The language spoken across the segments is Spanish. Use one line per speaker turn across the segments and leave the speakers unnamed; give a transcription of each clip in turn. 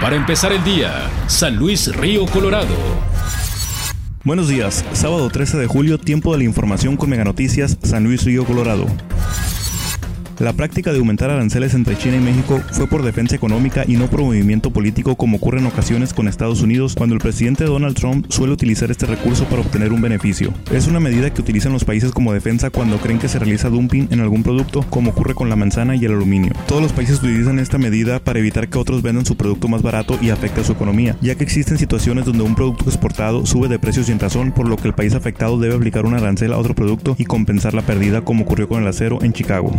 Para empezar el día, San Luis Río Colorado.
Buenos días, sábado 13 de julio, tiempo de la información con Mega Noticias, San Luis Río Colorado. La práctica de aumentar aranceles entre China y México fue por defensa económica y no por movimiento político como ocurre en ocasiones con Estados Unidos cuando el presidente Donald Trump suele utilizar este recurso para obtener un beneficio. Es una medida que utilizan los países como defensa cuando creen que se realiza dumping en algún producto como ocurre con la manzana y el aluminio. Todos los países utilizan esta medida para evitar que otros vendan su producto más barato y afecte a su economía, ya que existen situaciones donde un producto exportado sube de precio sin razón por lo que el país afectado debe aplicar un arancel a otro producto y compensar la pérdida como ocurrió con el acero en Chicago.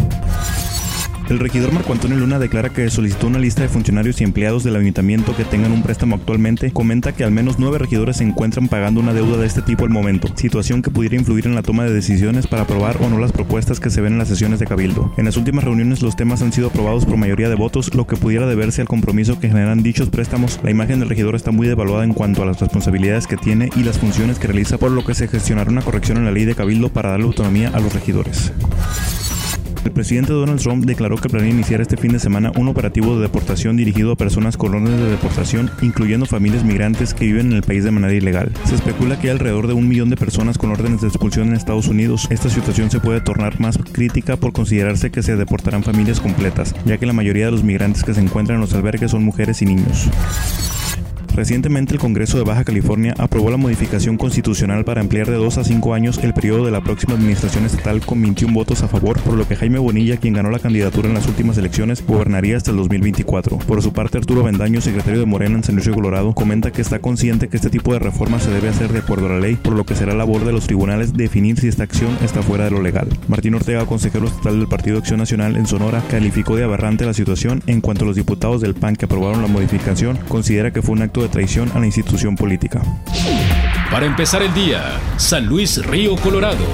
El regidor Marco Antonio Luna declara que solicitó una lista de funcionarios y empleados del ayuntamiento que tengan un préstamo actualmente. Comenta que al menos nueve regidores se encuentran pagando una deuda de este tipo al momento, situación que pudiera influir en la toma de decisiones para aprobar o no las propuestas que se ven en las sesiones de Cabildo. En las últimas reuniones los temas han sido aprobados por mayoría de votos, lo que pudiera deberse al compromiso que generan dichos préstamos. La imagen del regidor está muy devaluada en cuanto a las responsabilidades que tiene y las funciones que realiza, por lo que se gestionará una corrección en la ley de Cabildo para darle autonomía a los regidores. El presidente Donald Trump declaró que planea iniciar este fin de semana un operativo de deportación dirigido a personas con órdenes de deportación, incluyendo familias migrantes que viven en el país de manera ilegal. Se especula que hay alrededor de un millón de personas con órdenes de expulsión en Estados Unidos. Esta situación se puede tornar más crítica por considerarse que se deportarán familias completas, ya que la mayoría de los migrantes que se encuentran en los albergues son mujeres y niños. Recientemente el Congreso de Baja California aprobó la modificación constitucional para ampliar de 2 a 5 años el periodo de la próxima administración estatal con 21 votos a favor, por lo que Jaime Bonilla, quien ganó la candidatura en las últimas elecciones, gobernaría hasta el 2024. Por su parte, Arturo Bendaño, secretario de Morena en San Luis Colorado, comenta que está consciente que este tipo de reforma se debe hacer de acuerdo a la ley, por lo que será labor de los tribunales definir si esta acción está fuera de lo legal. Martín Ortega, consejero estatal del Partido Acción Nacional en Sonora, calificó de aberrante la situación en cuanto los diputados del PAN que aprobaron la modificación, considera que fue un acto de traición a la institución política.
Para empezar el día, San Luis Río Colorado.